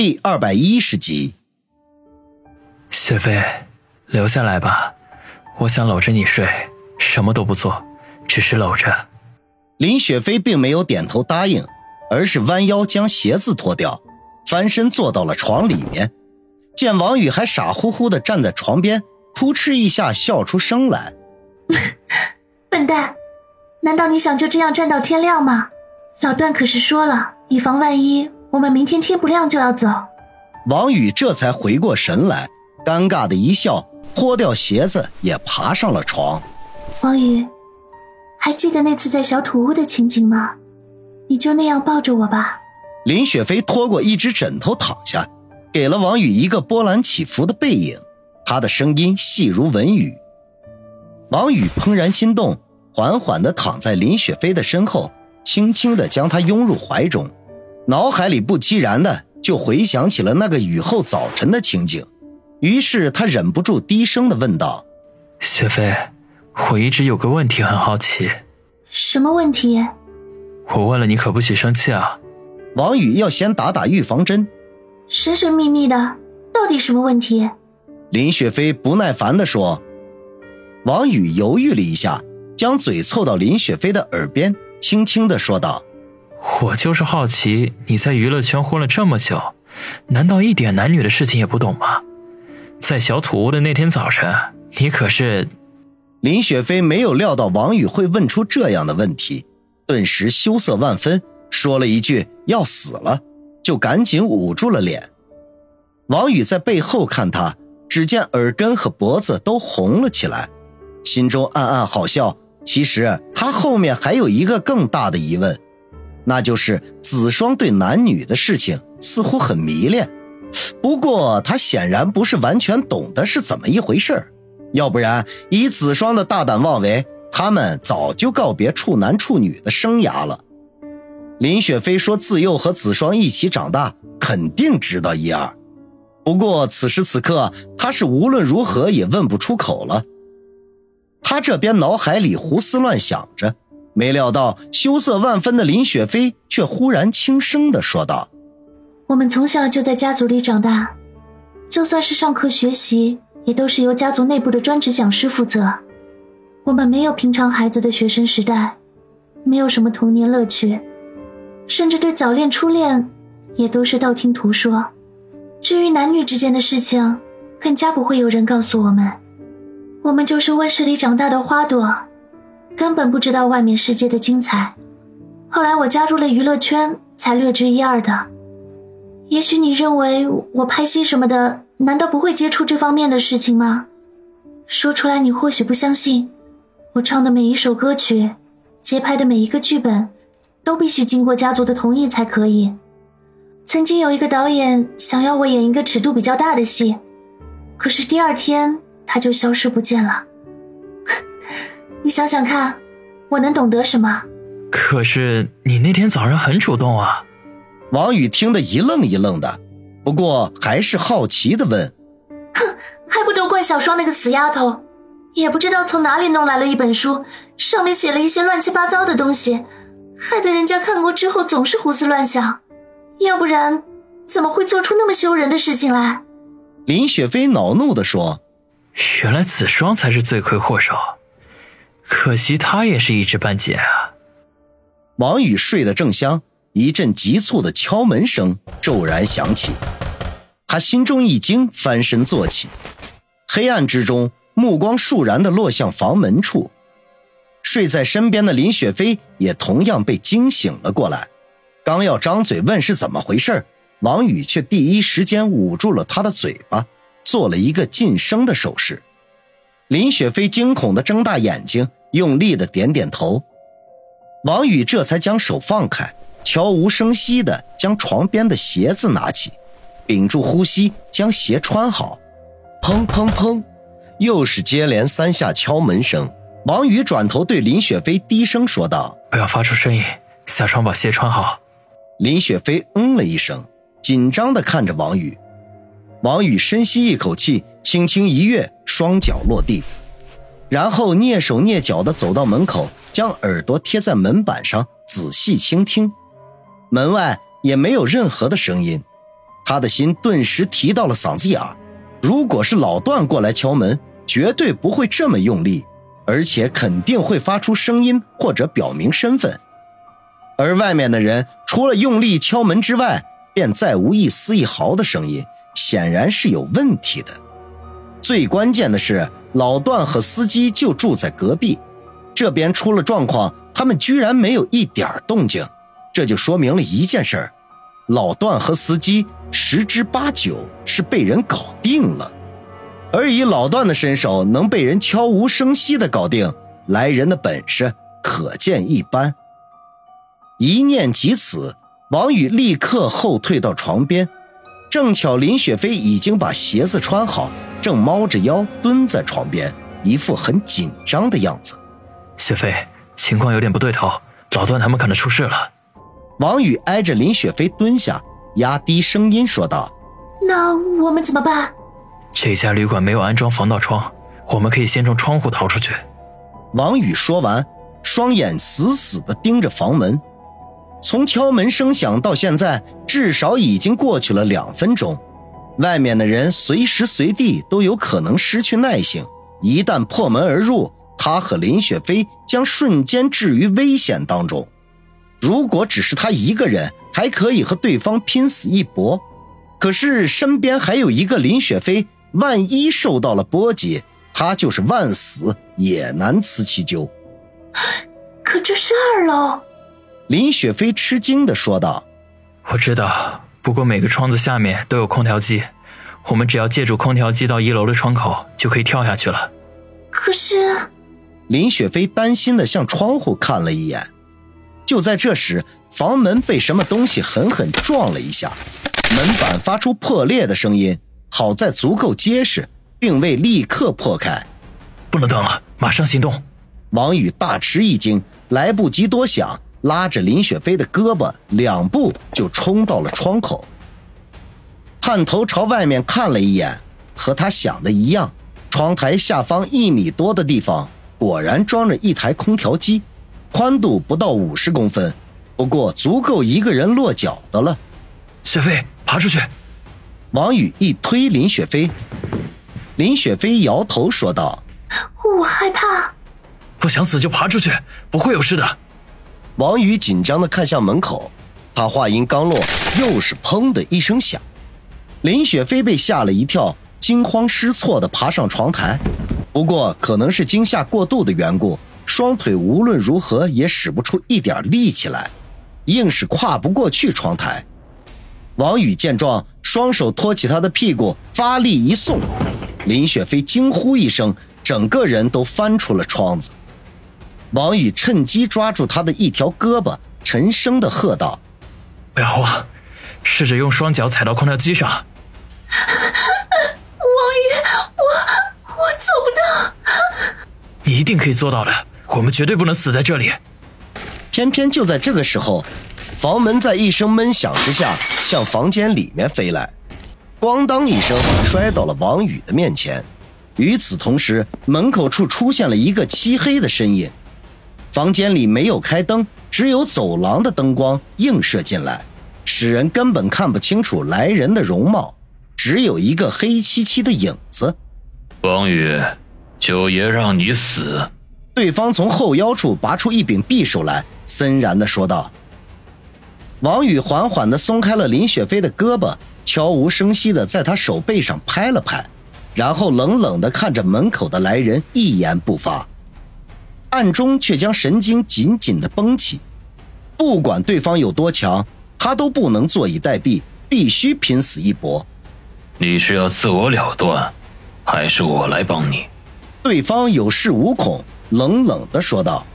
第二百一十集。雪飞，留下来吧，我想搂着你睡，什么都不做，只是搂着。林雪飞并没有点头答应，而是弯腰将鞋子脱掉，翻身坐到了床里面。见王宇还傻乎乎的站在床边，扑哧一下笑出声来：“笨蛋，难道你想就这样站到天亮吗？老段可是说了，以防万一，我们明天天不亮就要走。”王宇这才回过神来。尴尬的一笑，脱掉鞋子也爬上了床。王宇，还记得那次在小土屋的情景吗？你就那样抱着我吧。林雪飞拖过一只枕头躺下，给了王宇一个波澜起伏的背影。他的声音细如文语。王宇怦然心动，缓缓地躺在林雪飞的身后，轻轻地将她拥入怀中。脑海里不期然的就回想起了那个雨后早晨的情景。于是他忍不住低声的问道：“雪飞，我一直有个问题很好奇。什么问题？我问了你可不许生气啊。”王宇要先打打预防针。神神秘秘的，到底什么问题？林雪飞不耐烦的说。王宇犹豫了一下，将嘴凑到林雪飞的耳边，轻轻的说道：“我就是好奇，你在娱乐圈混了这么久，难道一点男女的事情也不懂吗？”在小土屋的那天早晨，你可是……林雪飞没有料到王宇会问出这样的问题，顿时羞涩万分，说了一句“要死了”，就赶紧捂住了脸。王宇在背后看他，只见耳根和脖子都红了起来，心中暗暗好笑。其实他后面还有一个更大的疑问，那就是子双对男女的事情似乎很迷恋。不过他显然不是完全懂得是怎么一回事要不然以子双的大胆妄为，他们早就告别处男处女的生涯了。林雪飞说自幼和子双一起长大，肯定知道一二。不过此时此刻，他是无论如何也问不出口了。他这边脑海里胡思乱想着，没料到羞涩万分的林雪飞却忽然轻声的说道。我们从小就在家族里长大，就算是上课学习，也都是由家族内部的专职讲师负责。我们没有平常孩子的学生时代，没有什么童年乐趣，甚至对早恋、初恋，也都是道听途说。至于男女之间的事情，更加不会有人告诉我们。我们就是温室里长大的花朵，根本不知道外面世界的精彩。后来我加入了娱乐圈，才略知一二的。也许你认为我拍戏什么的，难道不会接触这方面的事情吗？说出来你或许不相信，我唱的每一首歌曲，接拍的每一个剧本，都必须经过家族的同意才可以。曾经有一个导演想要我演一个尺度比较大的戏，可是第二天他就消失不见了。你想想看，我能懂得什么？可是你那天早上很主动啊。王宇听得一愣一愣的，不过还是好奇的问：“哼，还不都怪小双那个死丫头，也不知道从哪里弄来了一本书，上面写了一些乱七八糟的东西，害得人家看过之后总是胡思乱想，要不然怎么会做出那么羞人的事情来？”林雪飞恼怒的说：“原来子双才是罪魁祸首，可惜他也是一知半解啊。”王宇睡得正香。一阵急促的敲门声骤然响起，他心中一惊，翻身坐起。黑暗之中，目光倏然的落向房门处。睡在身边的林雪飞也同样被惊醒了过来，刚要张嘴问是怎么回事，王宇却第一时间捂住了他的嘴巴，做了一个噤声的手势。林雪飞惊恐的睁大眼睛，用力的点点头。王宇这才将手放开。悄无声息的将床边的鞋子拿起，屏住呼吸将鞋穿好。砰砰砰，又是接连三下敲门声。王宇转头对林雪飞低声说道：“不要发出声音，下床把鞋穿好。”林雪飞嗯了一声，紧张的看着王宇。王宇深吸一口气，轻轻一跃，双脚落地，然后蹑手蹑脚地走到门口，将耳朵贴在门板上，仔细倾听。门外也没有任何的声音，他的心顿时提到了嗓子眼。如果是老段过来敲门，绝对不会这么用力，而且肯定会发出声音或者表明身份。而外面的人除了用力敲门之外，便再无一丝一毫的声音，显然是有问题的。最关键的是，老段和司机就住在隔壁，这边出了状况，他们居然没有一点动静，这就说明了一件事儿：老段和司机十之八九是被人搞定了。而以老段的身手，能被人悄无声息的搞定，来人的本事可见一斑。一念及此，王宇立刻后退到床边，正巧林雪飞已经把鞋子穿好，正猫着腰蹲在床边，一副很紧张的样子。雪飞，情况有点不对头，老段他们可能出事了。王宇挨着林雪飞蹲下，压低声音说道：“那我们怎么办？”这家旅馆没有安装防盗窗，我们可以先从窗户逃出去。王宇说完，双眼死死地盯着房门。从敲门声响到现在，至少已经过去了两分钟。外面的人随时随地都有可能失去耐性，一旦破门而入，他和林雪飞将瞬间置于危险当中。如果只是他一个人，还可以和对方拼死一搏，可是身边还有一个林雪飞，万一受到了波及，他就是万死也难辞其咎。可这是二楼。林雪飞吃惊地说道：“我知道，不过每个窗子下面都有空调机，我们只要借助空调机到一楼的窗口就可以跳下去了。”可是，林雪飞担心的向窗户看了一眼。就在这时，房门被什么东西狠狠撞了一下，门板发出破裂的声音。好在足够结实，并未立刻破开。不能等了，马上行动！王宇大吃一惊，来不及多想。拉着林雪飞的胳膊，两步就冲到了窗口，探头朝外面看了一眼，和他想的一样，窗台下方一米多的地方果然装着一台空调机，宽度不到五十公分，不过足够一个人落脚的了。雪飞，爬出去！王宇一推林雪飞，林雪飞摇头说道：“我害怕，不想死就爬出去，不会有事的。”王宇紧张地看向门口，他话音刚落，又是砰的一声响。林雪飞被吓了一跳，惊慌失措地爬上床台。不过可能是惊吓过度的缘故，双腿无论如何也使不出一点力气来，硬是跨不过去窗台。王宇见状，双手托起他的屁股，发力一送，林雪飞惊呼一声，整个人都翻出了窗子。王宇趁机抓住他的一条胳膊，沉声的喝道：“不要慌，试着用双脚踩到空调机上。”王宇，我我做不到。你一定可以做到的，我们绝对不能死在这里。偏偏就在这个时候，房门在一声闷响之下向房间里面飞来，咣当一声摔到了王宇的面前。与此同时，门口处出现了一个漆黑的身影。房间里没有开灯，只有走廊的灯光映射进来，使人根本看不清楚来人的容貌，只有一个黑漆漆的影子。王宇，九爷让你死。对方从后腰处拔出一柄匕首来，森然地说道。王宇缓缓地松开了林雪飞的胳膊，悄无声息地在他手背上拍了拍，然后冷冷地看着门口的来人，一言不发。暗中却将神经紧紧的绷起，不管对方有多强，他都不能坐以待毙，必须拼死一搏。你是要自我了断，还是我来帮你？对方有恃无恐，冷冷的说道。